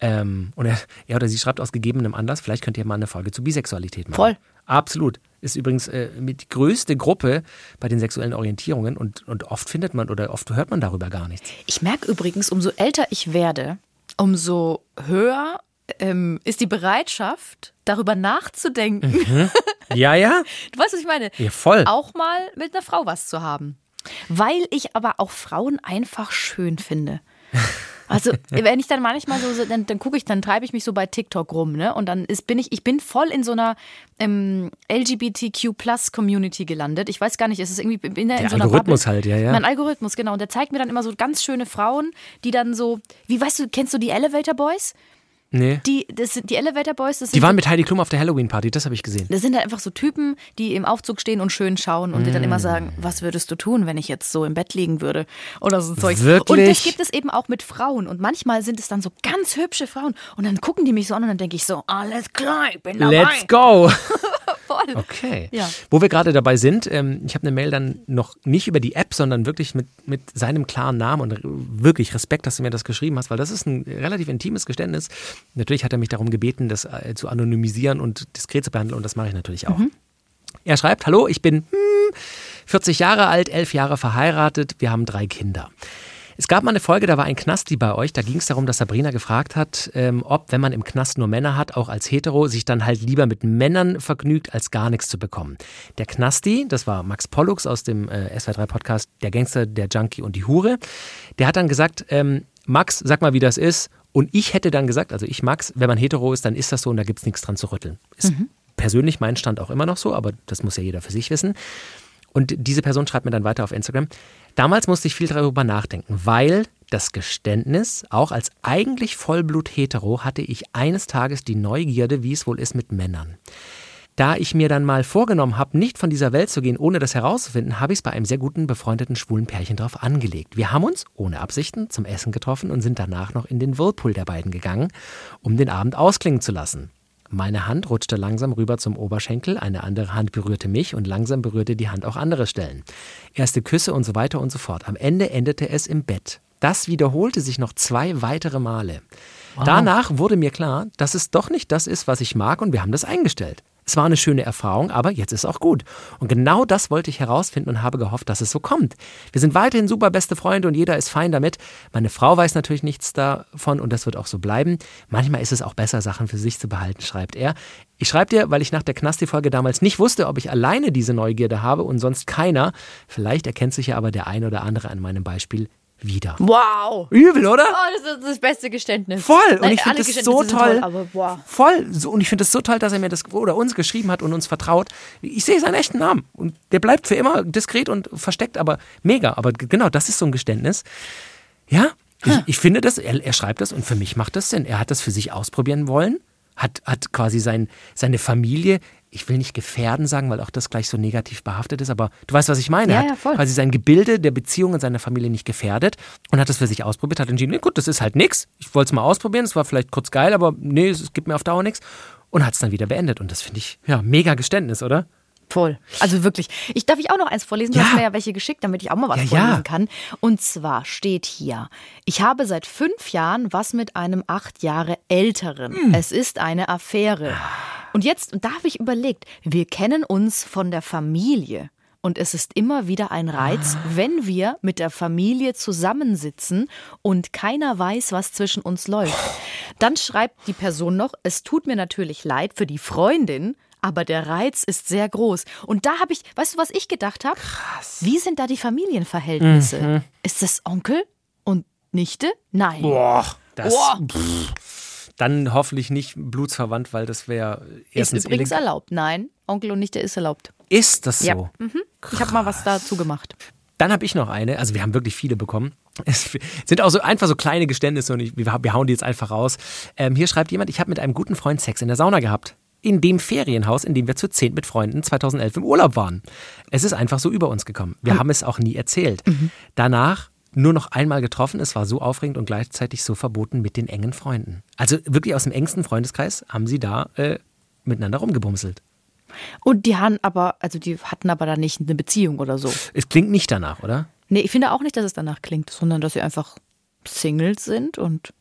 Ähm, und er, er oder sie schreibt aus gegebenem Anlass, vielleicht könnt ihr mal eine Folge zu Bisexualität machen. Voll. Absolut. Ist übrigens äh, mit die größte Gruppe bei den sexuellen Orientierungen und, und oft findet man oder oft hört man darüber gar nichts. Ich merke übrigens, umso älter ich werde, umso höher ähm, ist die Bereitschaft, darüber nachzudenken. Ja, ja? Du weißt, was ich meine? Ja, voll. Auch mal mit einer Frau was zu haben. Weil ich aber auch Frauen einfach schön finde. Also, wenn ich dann manchmal so, dann, dann gucke ich, dann treibe ich mich so bei TikTok rum, ne? Und dann ist, bin ich, ich bin voll in so einer ähm, LGBTQ-Plus-Community gelandet. Ich weiß gar nicht, es ist irgendwie in Der so einer Algorithmus Bubble. halt, ja, ja. Mein Algorithmus, genau. Und der zeigt mir dann immer so ganz schöne Frauen, die dann so, wie weißt du, kennst du die Elevator Boys? Nee. Die, das sind die Elevator Boys, das sind Die waren so mit Heidi Klum auf der Halloween-Party, das habe ich gesehen. das sind halt einfach so Typen, die im Aufzug stehen und schön schauen und dir dann immer sagen, was würdest du tun, wenn ich jetzt so im Bett liegen würde? Oder so Zeug. Wirklich? Und das gibt es eben auch mit Frauen. Und manchmal sind es dann so ganz hübsche Frauen. Und dann gucken die mich so an und dann denke ich so, alles klar, ich bin dabei. Let's go! Voll. Okay. Ja. Wo wir gerade dabei sind, ähm, ich habe eine Mail dann noch nicht über die App, sondern wirklich mit, mit seinem klaren Namen und wirklich Respekt, dass du mir das geschrieben hast, weil das ist ein relativ intimes Geständnis. Natürlich hat er mich darum gebeten, das äh, zu anonymisieren und diskret zu behandeln und das mache ich natürlich auch. Er schreibt, hallo, ich bin 40 Jahre alt, 11 Jahre verheiratet, wir haben drei Kinder. Es gab mal eine Folge, da war ein Knasti bei euch. Da ging es darum, dass Sabrina gefragt hat, ähm, ob, wenn man im Knast nur Männer hat, auch als Hetero, sich dann halt lieber mit Männern vergnügt, als gar nichts zu bekommen. Der Knasti, das war Max Pollux aus dem äh, SW3-Podcast Der Gangster, der Junkie und die Hure, der hat dann gesagt, ähm, Max, sag mal, wie das ist. Und ich hätte dann gesagt, also ich, Max, wenn man hetero ist, dann ist das so und da gibt es nichts dran zu rütteln. Ist persönlich mein Stand auch immer noch so, aber das muss ja jeder für sich wissen. Und diese Person schreibt mir dann weiter auf Instagram. Damals musste ich viel darüber nachdenken, weil das Geständnis, auch als eigentlich Vollblut-Hetero, hatte ich eines Tages die Neugierde, wie es wohl ist mit Männern. Da ich mir dann mal vorgenommen habe, nicht von dieser Welt zu gehen, ohne das herauszufinden, habe ich es bei einem sehr guten befreundeten schwulen Pärchen drauf angelegt. Wir haben uns, ohne Absichten, zum Essen getroffen und sind danach noch in den Whirlpool der beiden gegangen, um den Abend ausklingen zu lassen. Meine Hand rutschte langsam rüber zum Oberschenkel, eine andere Hand berührte mich und langsam berührte die Hand auch andere Stellen. Erste Küsse und so weiter und so fort. Am Ende endete es im Bett. Das wiederholte sich noch zwei weitere Male. Danach wurde mir klar, dass es doch nicht das ist, was ich mag und wir haben das eingestellt. Es war eine schöne Erfahrung, aber jetzt ist auch gut. Und genau das wollte ich herausfinden und habe gehofft, dass es so kommt. Wir sind weiterhin super beste Freunde und jeder ist fein damit. Meine Frau weiß natürlich nichts davon und das wird auch so bleiben. Manchmal ist es auch besser, Sachen für sich zu behalten, schreibt er. Ich schreibe dir, weil ich nach der Knasti-Folge damals nicht wusste, ob ich alleine diese Neugierde habe und sonst keiner. Vielleicht erkennt sich ja aber der ein oder andere an meinem Beispiel wieder. Wow. Übel, oder? Oh, das ist das beste Geständnis. Voll. Und Nein, ich finde das so toll. aber wow. Voll. So, und ich finde es so toll, dass er mir das oder uns geschrieben hat und uns vertraut. Ich sehe seinen echten Namen. Und der bleibt für immer diskret und versteckt, aber mega. Aber genau, das ist so ein Geständnis. Ja, ich, ich finde das, er, er schreibt das und für mich macht das Sinn. Er hat das für sich ausprobieren wollen, hat, hat quasi sein, seine Familie, ich will nicht gefährden sagen, weil auch das gleich so negativ behaftet ist, aber du weißt, was ich meine. Ja, er ja, hat voll. quasi sein Gebilde der Beziehung in seiner Familie nicht gefährdet und hat das für sich ausprobiert, hat entschieden, nee, gut, das ist halt nix. Ich wollte es mal ausprobieren, es war vielleicht kurz geil, aber nee, es gibt mir auf Dauer nichts. Und hat es dann wieder beendet. Und das finde ich, ja, mega Geständnis, oder? Voll. Also wirklich. Ich darf ich auch noch eins vorlesen. Du Ja. hast mir ja welche geschickt, damit ich auch mal was Ja, ja. vorlesen kann. Und zwar steht hier: Ich habe seit fünf Jahren was mit einem acht Jahre älteren. Hm. Es ist eine Affäre. Und jetzt da habe ich überlegt, wir kennen uns von der Familie. Und es ist immer wieder ein Reiz, Ah. wenn wir mit der Familie zusammensitzen und keiner weiß, was zwischen uns läuft. Dann schreibt die Person noch, es tut mir natürlich leid für die Freundin, aber der Reiz ist sehr groß. Und da habe ich, weißt du, was ich gedacht habe? Krass. Wie sind da die Familienverhältnisse? Mhm. Ist das Onkel und Nichte? Nein. Boah, das. Boah. Pff, dann hoffentlich nicht blutsverwandt, weil das wäre Ist erstens übrigens illegal. erlaubt. Nein, Onkel und Nichte ist erlaubt. Ist das so? Ja. Mhm. Ich habe mal was dazu gemacht. Dann habe ich noch eine, also wir haben wirklich viele bekommen. Es sind auch so einfach so kleine Geständnisse und ich, wir, wir hauen die jetzt einfach raus. Ähm, hier schreibt jemand, ich habe mit einem guten Freund Sex in der Sauna gehabt. In dem Ferienhaus, in dem wir zu zehn mit Freunden 2011 im Urlaub waren. Es ist einfach so über uns gekommen. Wir haben es auch nie erzählt. Danach nur noch einmal getroffen. Es war so aufregend und gleichzeitig so verboten mit den engen Freunden. Also wirklich aus dem engsten Freundeskreis haben sie da äh, miteinander rumgebumselt. Und die hatten aber, also die hatten aber da nicht eine Beziehung oder so. Es klingt nicht danach, oder? Nee, ich finde auch nicht, dass es danach klingt, sondern dass sie einfach Singles sind und.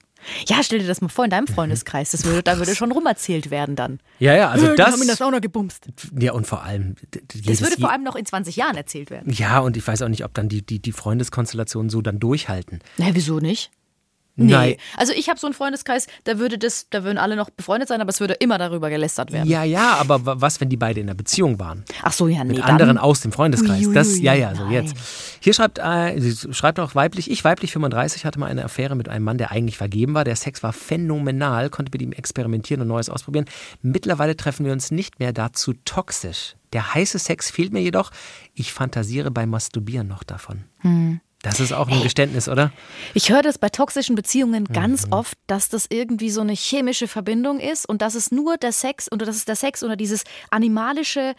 Ja, stell dir das mal vor in deinem Freundeskreis. Das würde, da würde schon rumerzählt werden dann. Ja, ja, also Die das. haben in der Sauna gebumst. Ja, und vor allem. Das würde vor allem noch in 20 Jahren erzählt werden. Ja, und ich weiß auch nicht, ob dann die, die, die Freundeskonstellationen so dann durchhalten. Hä, wieso nicht? Nein. Also ich habe so einen Freundeskreis, da würde das, da würden alle noch befreundet sein, aber es würde immer darüber gelästert werden. Ja, ja, aber wa- was, wenn die beide in einer Beziehung waren? Ach so, ja, nee. Mit anderen aus dem Freundeskreis. Ui, ui, das, ja, ja, so nein. jetzt. Hier schreibt, äh, sie schreibt auch weiblich, ich weiblich 35 hatte mal eine Affäre mit einem Mann, der eigentlich vergeben war. Der Sex war phänomenal, konnte mit ihm experimentieren und Neues ausprobieren. Mittlerweile treffen wir uns nicht mehr dazu toxisch. Der heiße Sex fehlt mir jedoch. Ich fantasiere beim Masturbieren noch davon. Hm. Das ist auch ein Geständnis, oder? Ich höre das bei toxischen Beziehungen ganz Mhm. oft, dass das irgendwie so eine chemische Verbindung ist und dass es nur der Sex oder dass es der Sex oder dieses animalische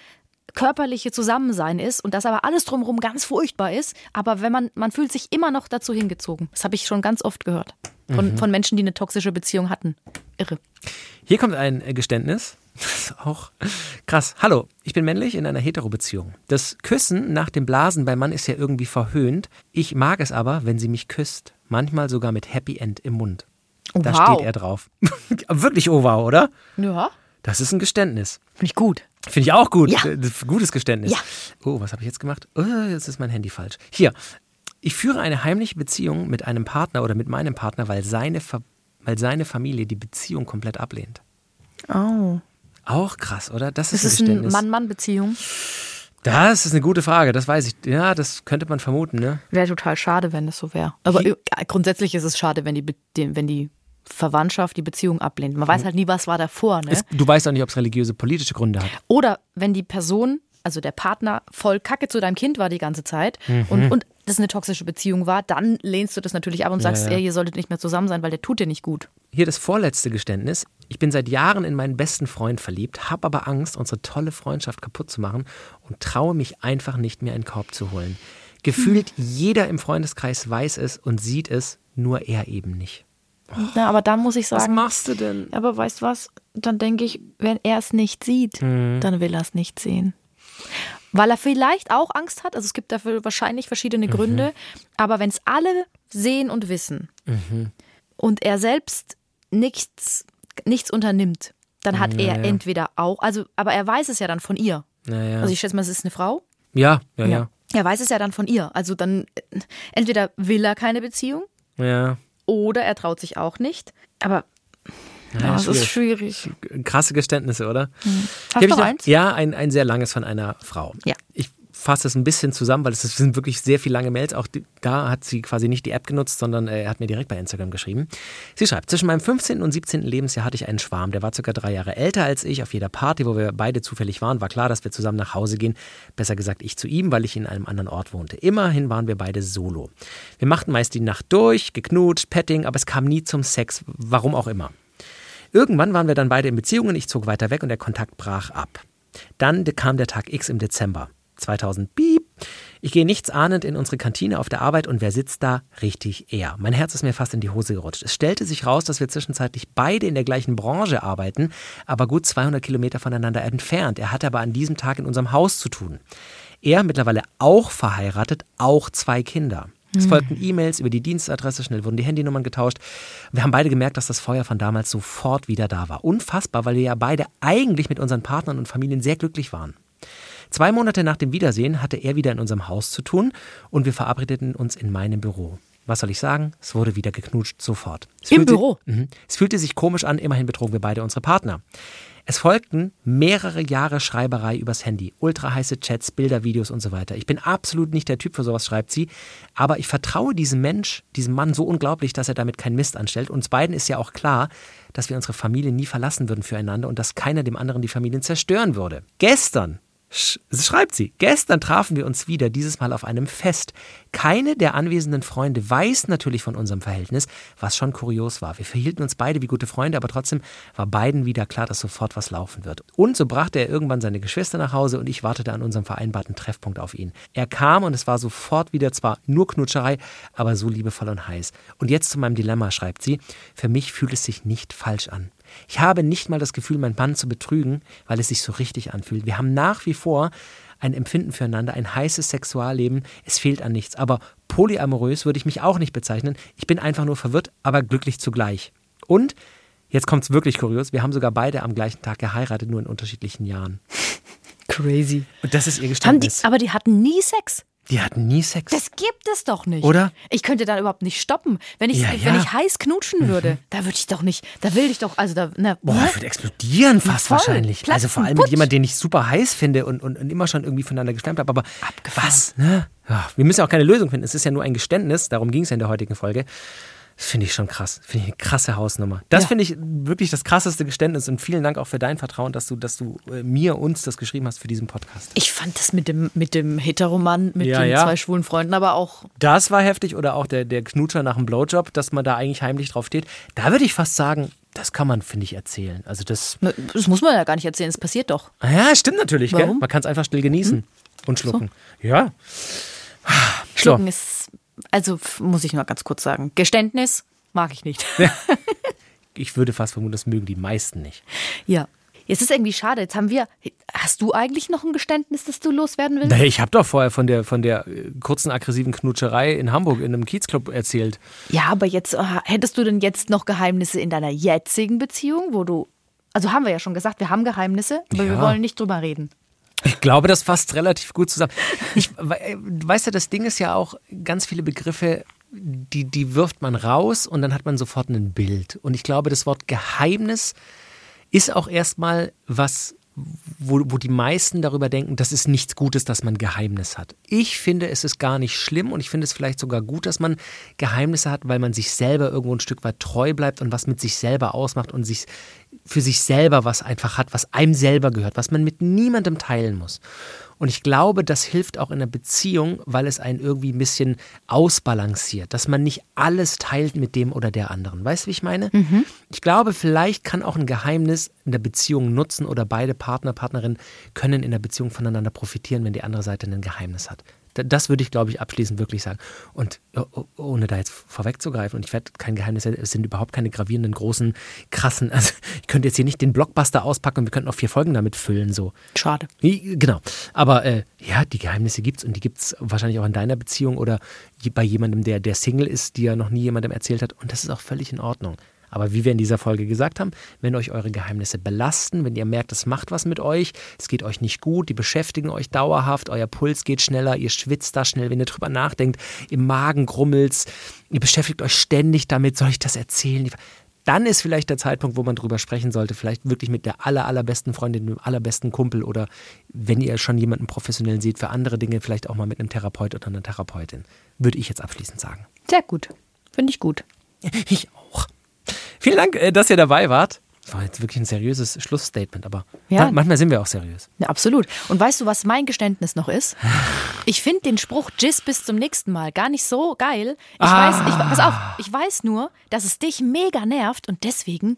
körperliche Zusammensein ist und dass aber alles drumherum ganz furchtbar ist, aber wenn man man fühlt sich immer noch dazu hingezogen. Das habe ich schon ganz oft gehört von, Mhm. von Menschen, die eine toxische Beziehung hatten. Irre. Hier kommt ein Geständnis. Das ist auch krass. Hallo, ich bin männlich in einer Hetero-Beziehung. Das Küssen nach dem Blasen beim Mann ist ja irgendwie verhöhnt. Ich mag es aber, wenn sie mich küsst. Manchmal sogar mit Happy End im Mund. Oh, Da wow. steht er drauf. Wirklich oh wow, oder? Ja, Das ist ein Geständnis. finde ich gut. Finde ich auch gut. Ja. Gutes Geständnis. Ja. Oh, was habe ich jetzt gemacht? Oh, jetzt ist mein Handy falsch. Hier. Ich führe eine heimliche Beziehung mit einem Partner oder mit meinem Partner, weil seine, Fa weil seine Familie die Beziehung komplett ablehnt. Oh. Auch krass, oder? Das ist, Das ist ein eine. Mann-Mann-Beziehung. Das ist eine gute Frage, das weiß ich. Ja, das könnte man vermuten, ne? Wäre total schade, wenn das so wäre. Aber Wie- äh, grundsätzlich ist es schade, wenn die, Be- wenn die Verwandtschaft die Beziehung ablehnt. Man weiß halt nie, was war davor. Ne? Es, du weißt auch nicht, ob es religiöse, politische Gründe hat. Oder wenn die Person, also der Partner, voll kacke zu deinem Kind war die ganze Zeit und, und das eine toxische Beziehung war, dann lehnst du das natürlich ab und sagst, Mhm. ja. ey, ihr solltet nicht mehr zusammen sein, weil der tut dir nicht gut. Hier das vorletzte Geständnis. Ich bin seit Jahren in meinen besten Freund verliebt, habe aber Angst, unsere tolle Freundschaft kaputt zu machen und traue mich einfach nicht mehr in den Korb zu holen. Gefühlt jeder im Freundeskreis weiß es und sieht es, nur er eben nicht. Na, aber da muss ich sagen, machst du denn? aber weißt was, dann denke ich, wenn er es nicht sieht, Mhm. dann will er es nicht sehen. Weil er vielleicht auch Angst hat, also es gibt dafür wahrscheinlich verschiedene Gründe, aber wenn es alle sehen und wissen und er selbst nichts, nichts unternimmt, dann hat er ja. entweder auch, also, aber er weiß es ja dann von ihr. Naja. Also ich schätze mal, es ist eine Frau. ja, ja, ja. Er weiß es ja dann von ihr. Also dann äh, entweder will er keine Beziehung Ja. oder er traut sich auch nicht. Aber Ja, ja, es ist schwierig. Krasse Geständnisse, oder? Hast Hier du noch- eins? Ja, ein, ein sehr langes von einer Frau. Ja. Ich fasse es ein bisschen zusammen, weil es sind wirklich sehr viele lange Mails. Auch da hat sie quasi nicht die App genutzt, sondern äh, er hat mir direkt bei Instagram geschrieben. Sie schreibt, zwischen meinem 15. und 17. Lebensjahr hatte ich einen Schwarm. Der war circa drei Jahre älter als ich. Auf jeder Party, wo wir beide zufällig waren, war klar, dass wir zusammen nach Hause gehen. Besser gesagt, ich zu ihm, weil ich in einem anderen Ort wohnte. Immerhin waren wir beide solo. Wir machten meist die Nacht durch, geknutscht, Petting, aber es kam nie zum Sex, warum auch immer. Irgendwann waren wir dann beide in Beziehungen, ich zog weiter weg und der Kontakt brach ab. Dann kam der Tag X im Dezember 2000. Piep. Ich gehe nichts ahnend in unsere Kantine auf der Arbeit und wer sitzt da? Richtig er. Mein Herz ist mir fast in die Hose gerutscht. Es stellte sich raus, dass wir zwischenzeitlich beide in der gleichen Branche arbeiten, aber gut 200 Kilometer voneinander entfernt. Er hatte aber an diesem Tag in unserem Haus zu tun. Er mittlerweile auch verheiratet, auch zwei Kinder. Es folgten E-Mails über die Dienstadresse, schnell wurden die Handynummern getauscht. Wir haben beide gemerkt, dass das Feuer von damals sofort wieder da war. Unfassbar, weil wir ja beide eigentlich mit unseren Partnern und Familien sehr glücklich waren. Zwei Monate nach dem Wiedersehen hatte er wieder in unserem Haus zu tun und wir verabredeten uns in meinem Büro. Was soll ich sagen? Es wurde wieder geknutscht, sofort. Es Im fühlte- Büro? Mhm. Es fühlte sich komisch an, immerhin betrogen wir beide unsere Partner. Es folgten mehrere Jahre Schreiberei übers Handy, ultra heiße Chats, Bilder, Videos und so weiter. Ich bin absolut nicht der Typ für sowas, schreibt sie, aber ich vertraue diesem Mensch, diesem Mann so unglaublich, dass er damit keinen Mist anstellt. Uns beiden ist ja auch klar, dass wir unsere Familie nie verlassen würden füreinander und dass keiner dem anderen die Familien zerstören würde. Gestern schreibt sie, gestern trafen wir uns wieder, dieses Mal auf einem Fest. Keine der anwesenden Freunde weiß natürlich von unserem Verhältnis, was schon kurios war. Wir verhielten uns beide wie gute Freunde, aber trotzdem war beiden wieder klar, dass sofort was laufen wird. Und so brachte er irgendwann seine Geschwister nach Hause und ich wartete an unserem vereinbarten Treffpunkt auf ihn. Er kam und es war sofort wieder zwar nur Knutscherei, aber so liebevoll und heiß. Und jetzt zu meinem Dilemma, schreibt sie, für mich fühlt es sich nicht falsch an. Ich habe nicht mal das Gefühl, meinen Mann zu betrügen, weil es sich so richtig anfühlt. Wir haben nach wie vor ein Empfinden füreinander, ein heißes Sexualleben. Es fehlt an nichts. Aber polyamorös würde ich mich auch nicht bezeichnen. Ich bin einfach nur verwirrt, aber glücklich zugleich. Und, jetzt kommt es wirklich kurios, wir haben sogar beide am gleichen Tag geheiratet, nur in unterschiedlichen Jahren. Crazy. Und das ist ihr Haben die, Geständnis. aber die hatten nie Sex. Die hatten nie Sex. Das gibt es doch nicht. Oder? Ich könnte da überhaupt nicht stoppen. Wenn ich, Ja, wenn ja. Mhm. ich heiß knutschen würde, da würde ich doch nicht, da will ich doch, also da, na, Boah, ne? ich würde explodieren fast Voll. wahrscheinlich. Platzen, also vor allem mit jemandem, den ich super heiß finde und, und, und immer schon irgendwie voneinander geschwärmt habe. Aber was? Ne? Ja, wir müssen ja auch keine Lösung finden. Es ist ja nur ein Geständnis. Darum ging es ja in der heutigen Folge. Das finde ich schon krass. Finde ich eine krasse Hausnummer. Das Ja. finde ich wirklich das krasseste Geständnis. Und vielen Dank auch für dein Vertrauen, dass du, dass du äh, mir, uns das geschrieben hast für diesen Podcast. Ich fand das mit dem, mit dem Heteromann, mit Ja, den ja. zwei schwulen Freunden, aber auch, Das war heftig. Oder auch der, der Knutscher nach dem Blowjob, dass man da eigentlich heimlich drauf steht. Da würde ich fast sagen, das kann man, finde ich, erzählen. Also das ne, das muss man ja gar nicht erzählen, es passiert doch. Ah Ja, stimmt natürlich. Gell? Warum? Hm? Man kann es einfach still genießen und schlucken. Ja. Schlucken ist, also muss ich nur ganz kurz sagen, Geständnis mag ich nicht. Ich würde fast vermuten, das mögen die meisten nicht. ja. Jetzt ist irgendwie schade. Jetzt haben wir. Hast du eigentlich noch ein Geständnis, das du loswerden willst? Naja, ich habe doch vorher von der, von der äh, kurzen aggressiven Knutscherei in Hamburg in einem Kiezclub erzählt. Ja, aber jetzt äh, hättest du denn jetzt noch Geheimnisse in deiner jetzigen Beziehung, wo du Also haben wir ja schon gesagt, wir haben Geheimnisse, aber wir Ja. wollen nicht drüber reden. Ich glaube, das fasst relativ gut zusammen. Ich, we- weißt du, das Ding ist ja auch, ganz viele Begriffe, die, die wirft man raus und dann hat man sofort ein Bild. Und ich glaube, das Wort Geheimnis ist auch erstmal was, wo, wo die meisten darüber denken, das ist nichts Gutes, dass man Geheimnis hat. Ich finde, es ist gar nicht schlimm und ich finde es vielleicht sogar gut, dass man Geheimnisse hat, weil man sich selber irgendwo ein Stück weit treu bleibt und was mit sich selber ausmacht und sich für sich selber was einfach hat, was einem selber gehört, was man mit niemandem teilen muss. Und ich glaube, das hilft auch in einer Beziehung, weil es einen irgendwie ein bisschen ausbalanciert, dass man nicht alles teilt mit dem oder der anderen. Weißt du, wie ich meine? Ich glaube, vielleicht kann auch ein Geheimnis in der Beziehung nutzen oder beide Partner, Partnerinnen können in der Beziehung voneinander profitieren, wenn die andere Seite ein Geheimnis hat. Da- Das würde ich, glaube ich, abschließend wirklich sagen. Und oh, oh, ohne da jetzt vorwegzugreifen, und ich werde kein Geheimnis, es sind überhaupt keine gravierenden, großen, krassen, also ich könnte jetzt hier nicht den Blockbuster auspacken und wir könnten auch vier Folgen damit füllen, so. Schade. Genau. Aber äh, ja, die Geheimnisse gibt es und die gibt es wahrscheinlich auch in deiner Beziehung oder bei jemandem, der, der Single ist, die ja noch nie jemandem erzählt hat. Und das ist auch völlig in Ordnung. Aber wie wir in dieser Folge gesagt haben, wenn euch eure Geheimnisse belasten, wenn ihr merkt, es macht was mit euch, es geht euch nicht gut, die beschäftigen euch dauerhaft, euer Puls geht schneller, ihr schwitzt da schnell, wenn ihr drüber nachdenkt, im Magen grummelt's, ihr beschäftigt euch ständig damit, soll ich das erzählen? dann ist vielleicht der Zeitpunkt, wo man drüber sprechen sollte, vielleicht wirklich mit der aller, allerbesten Freundin, dem allerbesten Kumpel oder wenn ihr schon jemanden professionell seht, für andere Dinge vielleicht auch mal mit einem Therapeut oder einer Therapeutin. Würde ich jetzt abschließend sagen. Sehr gut. Finde ich gut. Ich auch. Vielen Dank, äh, dass ihr dabei wart. Das war jetzt wirklich ein seriöses Schlussstatement, aber Ja. ma- manchmal sind wir auch seriös. Ja, absolut. Und weißt du, was mein Geständnis noch ist? Ich finde den Spruch Jizz bis zum nächsten Mal gar nicht so geil. Ich Ah. weiß, ich, pass auf, ich weiß nur, dass es dich mega nervt und deswegen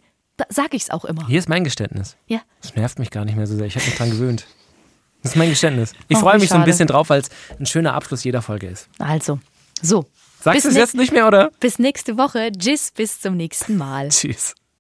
sage ich es auch immer. Hier ist mein Geständnis. Ja. Das nervt mich gar nicht mehr so sehr. Ich habe mich dran gewöhnt. Das ist mein Geständnis. Ich Oh, freue mich so ein schade. bisschen drauf, weil es ein schöner Abschluss jeder Folge ist. Also, so. Sagst Bis du es jetzt nicht mehr, oder? Bis nächste Woche. Jizz bis zum nächsten Mal. Tschüss.